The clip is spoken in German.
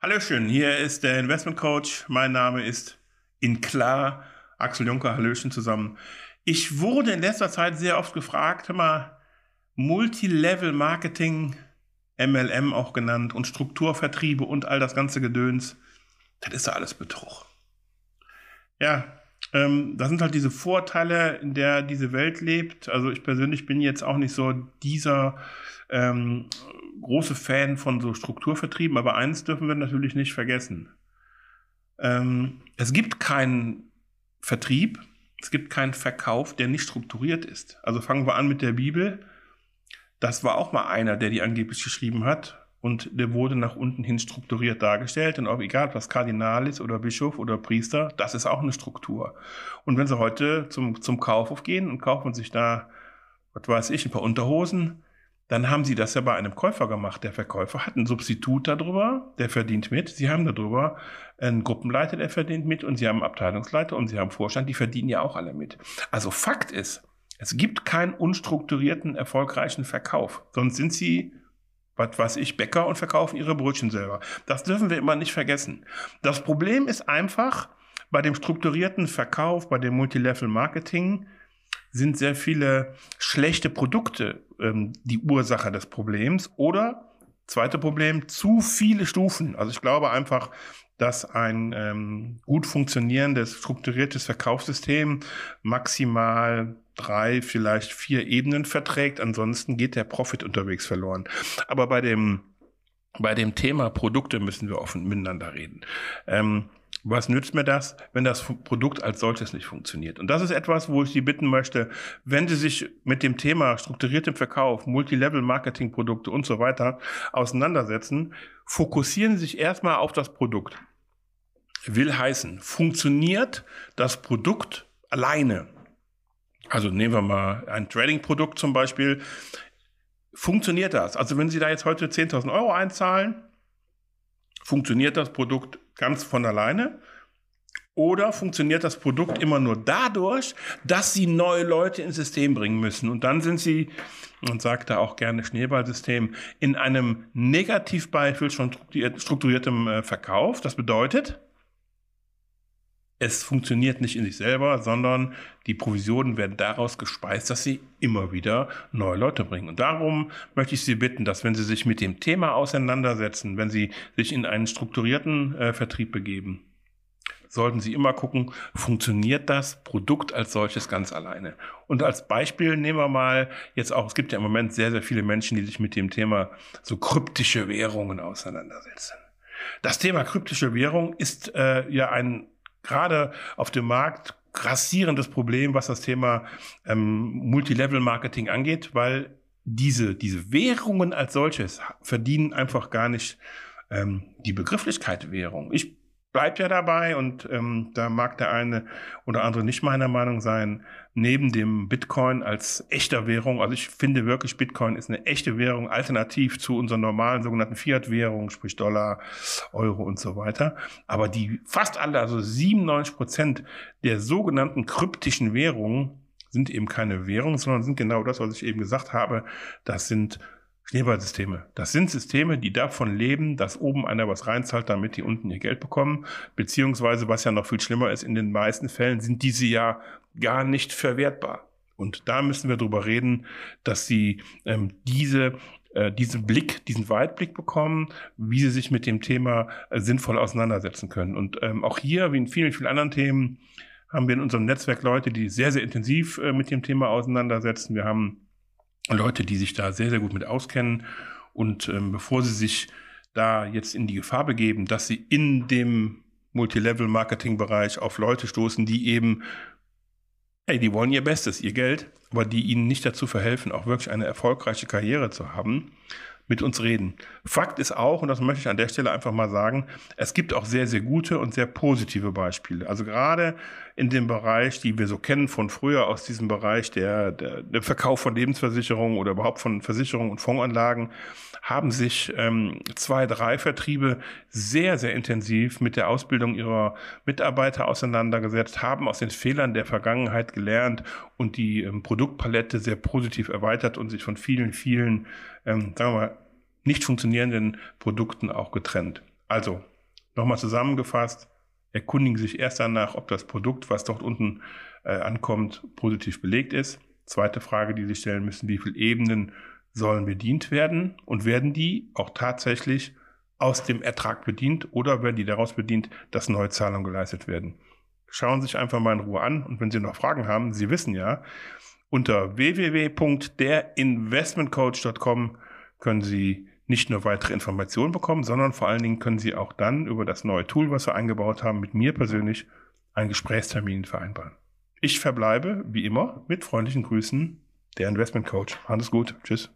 Hallöchen, hier ist der Investment Coach. Mein Name ist in klar Axel Juncker. Hallöchen zusammen. Ich wurde in letzter Zeit sehr oft gefragt, immer Multilevel Marketing, MLM auch genannt, und Strukturvertriebe und all das ganze Gedöns. Das ist ja alles Betrug. Ja, ähm, das sind halt diese Vorteile, in der diese Welt lebt. Also ich persönlich bin jetzt auch nicht so dieser ähm, große Fan von so Strukturvertrieben, aber eins dürfen wir natürlich nicht vergessen. Ähm, es gibt keinen Vertrieb, es gibt keinen Verkauf, der nicht strukturiert ist. Also fangen wir an mit der Bibel. Das war auch mal einer, der die angeblich geschrieben hat. Und der wurde nach unten hin strukturiert dargestellt. Und auch egal, ob das Kardinal ist oder Bischof oder Priester, das ist auch eine Struktur. Und wenn Sie heute zum, zum Kaufhof gehen und kaufen sich da, was weiß ich, ein paar Unterhosen, dann haben sie das ja bei einem Käufer gemacht. Der Verkäufer hat ein Substitut darüber, der verdient mit. Sie haben darüber einen Gruppenleiter, der verdient mit und sie haben einen Abteilungsleiter und sie haben einen Vorstand, die verdienen ja auch alle mit. Also Fakt ist, es gibt keinen unstrukturierten, erfolgreichen Verkauf. Sonst sind sie, was weiß ich, Bäcker und verkaufen ihre Brötchen selber. Das dürfen wir immer nicht vergessen. Das Problem ist einfach, bei dem strukturierten Verkauf, bei dem Multilevel Marketing, sind sehr viele schlechte Produkte ähm, die Ursache des Problems oder zweite Problem, zu viele Stufen. Also ich glaube einfach, dass ein ähm, gut funktionierendes, strukturiertes Verkaufssystem maximal drei, vielleicht vier Ebenen verträgt. Ansonsten geht der Profit unterwegs verloren. Aber bei dem bei dem Thema Produkte müssen wir offen miteinander reden. Ähm, was nützt mir das, wenn das Produkt als solches nicht funktioniert? Und das ist etwas, wo ich Sie bitten möchte, wenn Sie sich mit dem Thema strukturiertem Verkauf, Multilevel-Marketing-Produkte und so weiter auseinandersetzen, fokussieren Sie sich erstmal auf das Produkt. Will heißen, funktioniert das Produkt alleine? Also nehmen wir mal ein Trading-Produkt zum Beispiel. Funktioniert das? Also wenn Sie da jetzt heute 10.000 Euro einzahlen, funktioniert das Produkt ganz von alleine? Oder funktioniert das Produkt immer nur dadurch, dass sie neue Leute ins System bringen müssen? Und dann sind sie, und sagt da auch gerne Schneeballsystem, in einem Negativbeispiel schon strukturiertem äh, Verkauf. Das bedeutet, es funktioniert nicht in sich selber, sondern die Provisionen werden daraus gespeist, dass sie immer wieder neue Leute bringen. Und darum möchte ich Sie bitten, dass wenn Sie sich mit dem Thema auseinandersetzen, wenn Sie sich in einen strukturierten äh, Vertrieb begeben, sollten Sie immer gucken, funktioniert das Produkt als solches ganz alleine. Und als Beispiel nehmen wir mal jetzt auch, es gibt ja im Moment sehr, sehr viele Menschen, die sich mit dem Thema so kryptische Währungen auseinandersetzen. Das Thema kryptische Währung ist äh, ja ein gerade auf dem Markt grassierendes Problem, was das Thema ähm, Multilevel-Marketing angeht, weil diese, diese Währungen als solches verdienen einfach gar nicht ähm, die Begrifflichkeit Währung. Ich bleibt ja dabei und ähm, da mag der eine oder andere nicht meiner Meinung sein, neben dem Bitcoin als echter Währung, also ich finde wirklich, Bitcoin ist eine echte Währung, alternativ zu unseren normalen sogenannten Fiat-Währungen, sprich Dollar, Euro und so weiter. Aber die fast alle, also 97 Prozent der sogenannten kryptischen Währungen sind eben keine Währung, sondern sind genau das, was ich eben gesagt habe. Das sind Schneeballsysteme. Das sind Systeme, die davon leben, dass oben einer was reinzahlt, damit die unten ihr Geld bekommen. Beziehungsweise, was ja noch viel schlimmer ist, in den meisten Fällen sind diese ja gar nicht verwertbar. Und da müssen wir drüber reden, dass sie ähm, diese äh, diesen Blick, diesen Weitblick bekommen, wie sie sich mit dem Thema äh, sinnvoll auseinandersetzen können. Und ähm, auch hier, wie in vielen, vielen anderen Themen, haben wir in unserem Netzwerk Leute, die sehr, sehr intensiv äh, mit dem Thema auseinandersetzen. Wir haben Leute, die sich da sehr, sehr gut mit auskennen. Und ähm, bevor sie sich da jetzt in die Gefahr begeben, dass sie in dem Multilevel-Marketing-Bereich auf Leute stoßen, die eben, hey, die wollen ihr Bestes, ihr Geld, aber die ihnen nicht dazu verhelfen, auch wirklich eine erfolgreiche Karriere zu haben, mit uns reden. Fakt ist auch, und das möchte ich an der Stelle einfach mal sagen, es gibt auch sehr, sehr gute und sehr positive Beispiele. Also gerade in dem Bereich, die wir so kennen von früher aus diesem Bereich der, der, der Verkauf von Lebensversicherungen oder überhaupt von Versicherungen und Fondsanlagen, haben sich ähm, zwei, drei Vertriebe sehr, sehr intensiv mit der Ausbildung ihrer Mitarbeiter auseinandergesetzt, haben aus den Fehlern der Vergangenheit gelernt und die ähm, Produktpalette sehr positiv erweitert und sich von vielen, vielen, ähm, sagen wir mal, nicht funktionierenden Produkten auch getrennt. Also, nochmal zusammengefasst, erkundigen sich erst danach, ob das Produkt, was dort unten äh, ankommt, positiv belegt ist. Zweite Frage, die Sie stellen müssen, wie viele Ebenen sollen bedient werden und werden die auch tatsächlich aus dem Ertrag bedient oder werden die daraus bedient, dass neue Zahlungen geleistet werden. Schauen Sie sich einfach mal in Ruhe an und wenn Sie noch Fragen haben, Sie wissen ja, unter www.derinvestmentcoach.com können Sie nicht nur weitere Informationen bekommen, sondern vor allen Dingen können Sie auch dann über das neue Tool, was wir eingebaut haben, mit mir persönlich einen Gesprächstermin vereinbaren. Ich verbleibe, wie immer, mit freundlichen Grüßen, der Investment Coach. Alles gut. Tschüss.